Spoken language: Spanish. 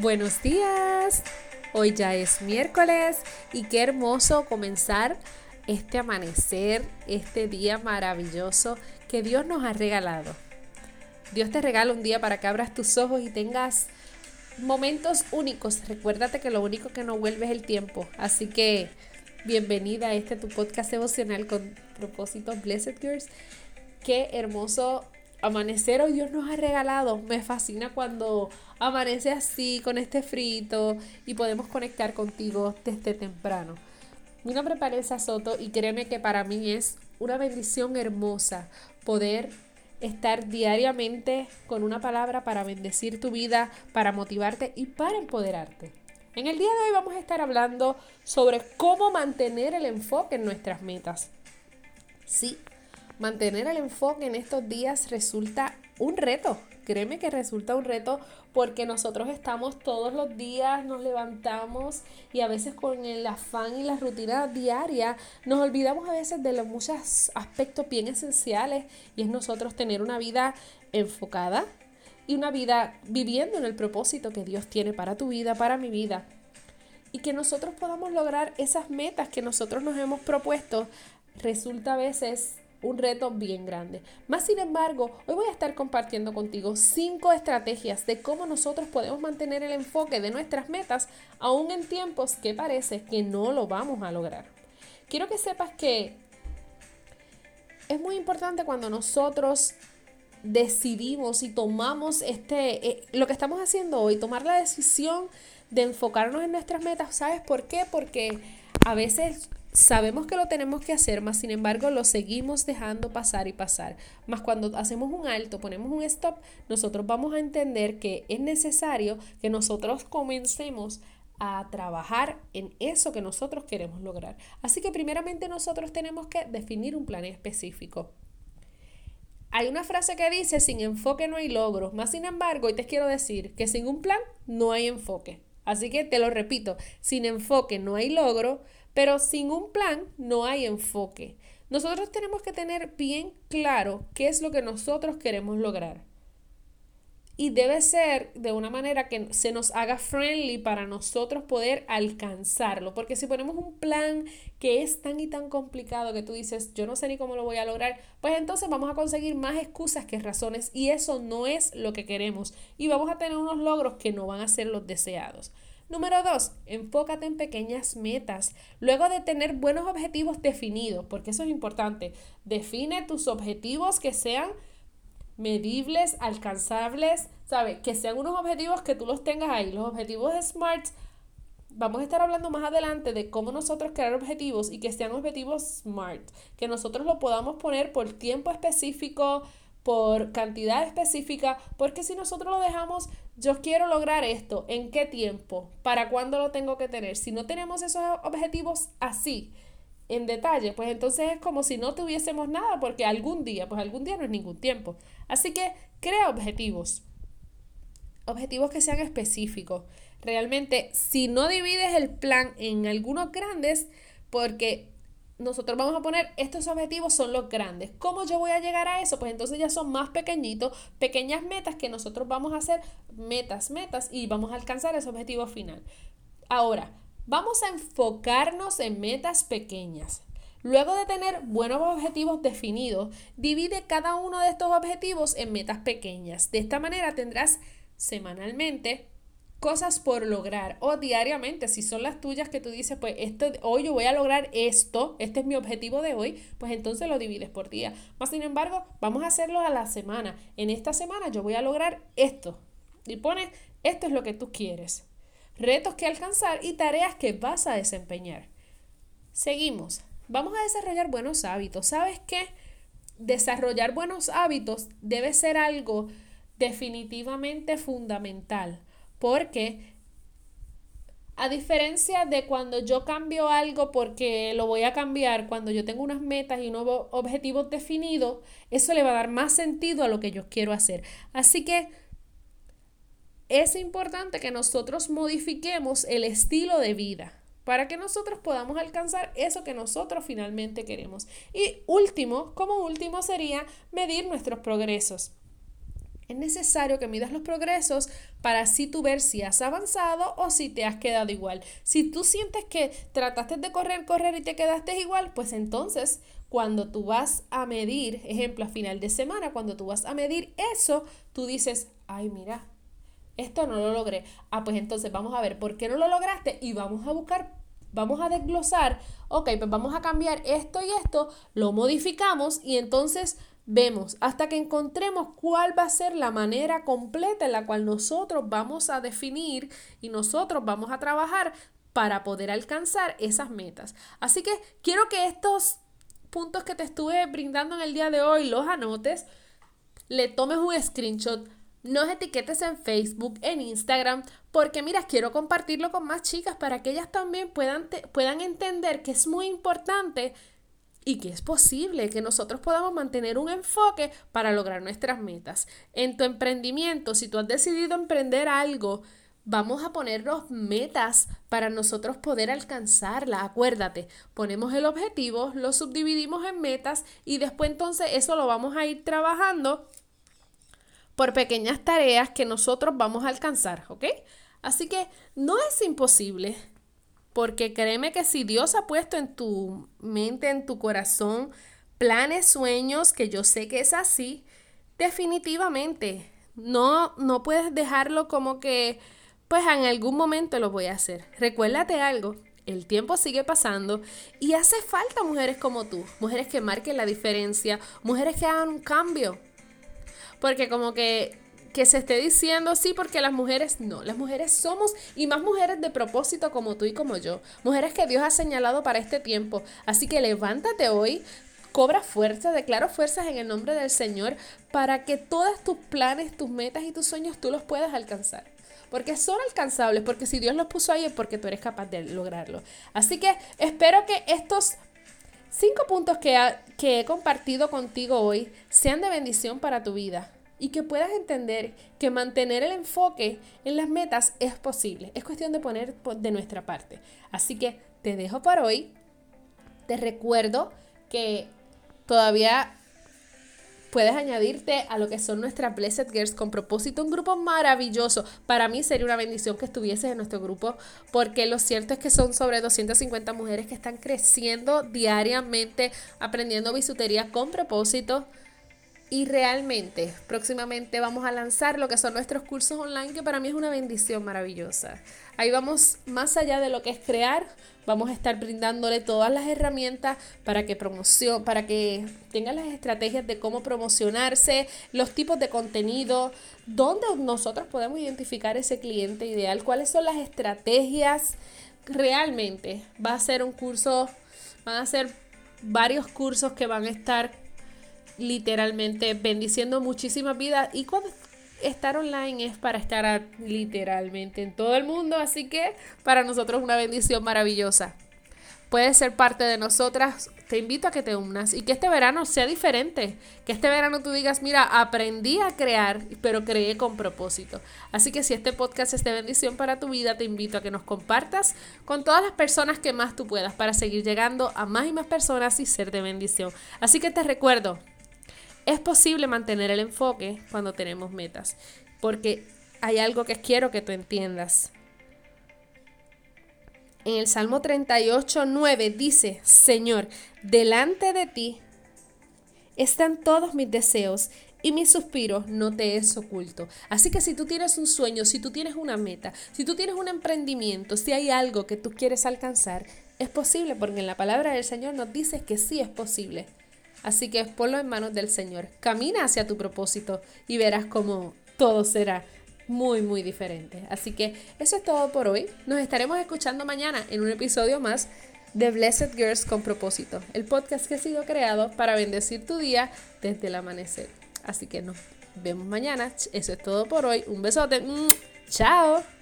Buenos días. Hoy ya es miércoles y qué hermoso comenzar este amanecer, este día maravilloso que Dios nos ha regalado. Dios te regala un día para que abras tus ojos y tengas momentos únicos. Recuérdate que lo único que no vuelve es el tiempo. Así que bienvenida a este tu podcast emocional con propósitos Blessed Girls. Qué hermoso amanecer hoy Dios nos ha regalado. Me fascina cuando amanece así, con este frito, y podemos conectar contigo desde temprano. Mi nombre es Vanessa Soto y créeme que para mí es una bendición hermosa poder estar diariamente con una palabra para bendecir tu vida, para motivarte y para empoderarte. En el día de hoy vamos a estar hablando sobre cómo mantener el enfoque en nuestras metas. Sí, mantener el enfoque en estos días resulta un reto. Créeme que resulta un reto porque nosotros estamos todos los días, nos levantamos y a veces con el afán y la rutina diaria nos olvidamos a veces de los muchos aspectos bien esenciales y es nosotros tener una vida enfocada y una vida viviendo en el propósito que Dios tiene para tu vida, para mi vida. Y que nosotros podamos lograr esas metas que nosotros nos hemos propuesto resulta a veces un reto bien grande. Más sin embargo, hoy voy a estar compartiendo contigo cinco estrategias de cómo nosotros podemos mantener el enfoque de nuestras metas aún en tiempos que parece que no lo vamos a lograr. Quiero que sepas que es muy importante cuando nosotros decidimos y tomamos este, eh, lo que estamos haciendo hoy, tomar la decisión de enfocarnos en nuestras metas. ¿Sabes por qué? Porque a veces Sabemos que lo tenemos que hacer, mas sin embargo lo seguimos dejando pasar y pasar. Mas cuando hacemos un alto, ponemos un stop, nosotros vamos a entender que es necesario que nosotros comencemos a trabajar en eso que nosotros queremos lograr. Así que primeramente nosotros tenemos que definir un plan específico. Hay una frase que dice, sin enfoque no hay logro. Más sin embargo, hoy te quiero decir que sin un plan no hay enfoque. Así que te lo repito, sin enfoque no hay logro, pero sin un plan no hay enfoque. Nosotros tenemos que tener bien claro qué es lo que nosotros queremos lograr. Y debe ser de una manera que se nos haga friendly para nosotros poder alcanzarlo. Porque si ponemos un plan que es tan y tan complicado que tú dices, yo no sé ni cómo lo voy a lograr, pues entonces vamos a conseguir más excusas que razones. Y eso no es lo que queremos. Y vamos a tener unos logros que no van a ser los deseados. Número dos, enfócate en pequeñas metas. Luego de tener buenos objetivos definidos, porque eso es importante, define tus objetivos que sean medibles, alcanzables, ¿sabes? Que sean unos objetivos que tú los tengas ahí. Los objetivos SMART, vamos a estar hablando más adelante de cómo nosotros crear objetivos y que sean objetivos SMART, que nosotros lo podamos poner por tiempo específico, por cantidad específica, porque si nosotros lo dejamos, yo quiero lograr esto, ¿en qué tiempo? ¿Para cuándo lo tengo que tener? Si no tenemos esos objetivos así, en detalle, pues entonces es como si no tuviésemos nada, porque algún día, pues algún día no es ningún tiempo. Así que crea objetivos, objetivos que sean específicos. Realmente, si no divides el plan en algunos grandes, porque nosotros vamos a poner estos objetivos son los grandes. ¿Cómo yo voy a llegar a eso? Pues entonces ya son más pequeñitos, pequeñas metas que nosotros vamos a hacer, metas, metas, y vamos a alcanzar ese objetivo final. Ahora, vamos a enfocarnos en metas pequeñas. Luego de tener buenos objetivos definidos, divide cada uno de estos objetivos en metas pequeñas. De esta manera tendrás semanalmente cosas por lograr o diariamente, si son las tuyas que tú dices, pues hoy yo voy a lograr esto, este es mi objetivo de hoy, pues entonces lo divides por día. Más sin embargo, vamos a hacerlo a la semana. En esta semana yo voy a lograr esto. Y pones, esto es lo que tú quieres. Retos que alcanzar y tareas que vas a desempeñar. Seguimos. Vamos a desarrollar buenos hábitos. ¿Sabes qué? Desarrollar buenos hábitos debe ser algo definitivamente fundamental porque a diferencia de cuando yo cambio algo porque lo voy a cambiar, cuando yo tengo unas metas y unos objetivos definidos, eso le va a dar más sentido a lo que yo quiero hacer. Así que es importante que nosotros modifiquemos el estilo de vida para que nosotros podamos alcanzar eso que nosotros finalmente queremos. Y último, como último sería medir nuestros progresos. Es necesario que midas los progresos para así tú ver si has avanzado o si te has quedado igual. Si tú sientes que trataste de correr, correr y te quedaste igual, pues entonces cuando tú vas a medir, ejemplo, a final de semana, cuando tú vas a medir eso, tú dices, ay, mira, esto no lo logré. Ah, pues entonces vamos a ver por qué no lo lograste y vamos a buscar, vamos a desglosar, ok, pues vamos a cambiar esto y esto, lo modificamos y entonces vemos hasta que encontremos cuál va a ser la manera completa en la cual nosotros vamos a definir y nosotros vamos a trabajar para poder alcanzar esas metas. Así que quiero que estos puntos que te estuve brindando en el día de hoy los anotes, le tomes un screenshot, nos etiquetes en Facebook, en Instagram, porque mira, quiero compartirlo con más chicas para que ellas también puedan, puedan entender que es muy importante y que es posible que nosotros podamos mantener un enfoque para lograr nuestras metas. En tu emprendimiento, si tú has decidido emprender algo, vamos a ponernos metas para nosotros poder alcanzarla. Acuérdate, ponemos el objetivo, lo subdividimos en metas y después entonces eso lo vamos a ir trabajando por pequeñas tareas que nosotros vamos a alcanzar, ¿ok? Así que no es imposible, porque créeme que si Dios ha puesto en tu mente, en tu corazón, planes, sueños, que yo sé que es así, definitivamente no, no puedes dejarlo como que, pues en algún momento lo voy a hacer. Recuérdate algo, el tiempo sigue pasando y hace falta mujeres como tú, mujeres que marquen la diferencia, mujeres que hagan un cambio. Porque como que que se esté diciendo sí porque las mujeres no, las mujeres somos y más mujeres de propósito como tú y como yo, mujeres que Dios ha señalado para este tiempo. Así que levántate hoy, cobra fuerza, declaro fuerzas en el nombre del Señor para que todos tus planes, tus metas y tus sueños tú los puedas alcanzar. Porque son alcanzables, porque si Dios los puso ahí es porque tú eres capaz de lograrlo. Así que espero que estos cinco puntos que, que he compartido contigo hoy sean de bendición para tu vida y que puedas entender que mantener el enfoque en las metas es posible. Es cuestión de poner de nuestra parte. Así que te dejo por hoy. Te recuerdo que todavía puedes añadirte a lo que son nuestras Blessed Girls con propósito, un grupo maravilloso. Para mí sería una bendición que estuvieses en nuestro grupo, porque lo cierto es que son sobre 250 mujeres que están creciendo diariamente, aprendiendo bisutería con propósito y realmente, próximamente vamos a lanzar lo que son nuestros cursos online, que para mí es una bendición maravillosa. Ahí vamos más allá de lo que es crear, vamos a estar brindándole todas las herramientas para que promoción, para que tengan las estrategias de cómo promocionarse, los tipos de contenido, dónde nosotros podemos identificar ese cliente ideal, cuáles son las estrategias. Realmente va a ser un curso, van a ser varios cursos que van a estar literalmente bendiciendo muchísimas vidas y cuando estar online es para estar literalmente en todo el mundo, así que para nosotros una bendición maravillosa. Puedes ser parte de nosotras, te invito a que te unas y que este verano sea diferente, que este verano tú digas, mira, aprendí a crear, pero creé con propósito. Así que si este podcast es de bendición para tu vida, te invito a que nos compartas con todas las personas que más tú puedas para seguir llegando a más y más personas y ser de bendición. Así que te recuerdo, es posible mantener el enfoque cuando tenemos metas, porque hay algo que quiero que tú entiendas. En el Salmo 38, 9 dice, Señor, delante de ti están todos mis deseos y mis suspiros no te es oculto. Así que si tú tienes un sueño, si tú tienes una meta, si tú tienes un emprendimiento, si hay algo que tú quieres alcanzar, es posible porque en la palabra del Señor nos dice que sí es posible. Así que ponlo en manos del Señor. Camina hacia tu propósito y verás cómo todo será muy, muy diferente. Así que eso es todo por hoy. Nos estaremos escuchando mañana en un episodio más de Blessed Girls con propósito, el podcast que ha sido creado para bendecir tu día desde el amanecer. Así que nos vemos mañana. Eso es todo por hoy. Un besote. Chao.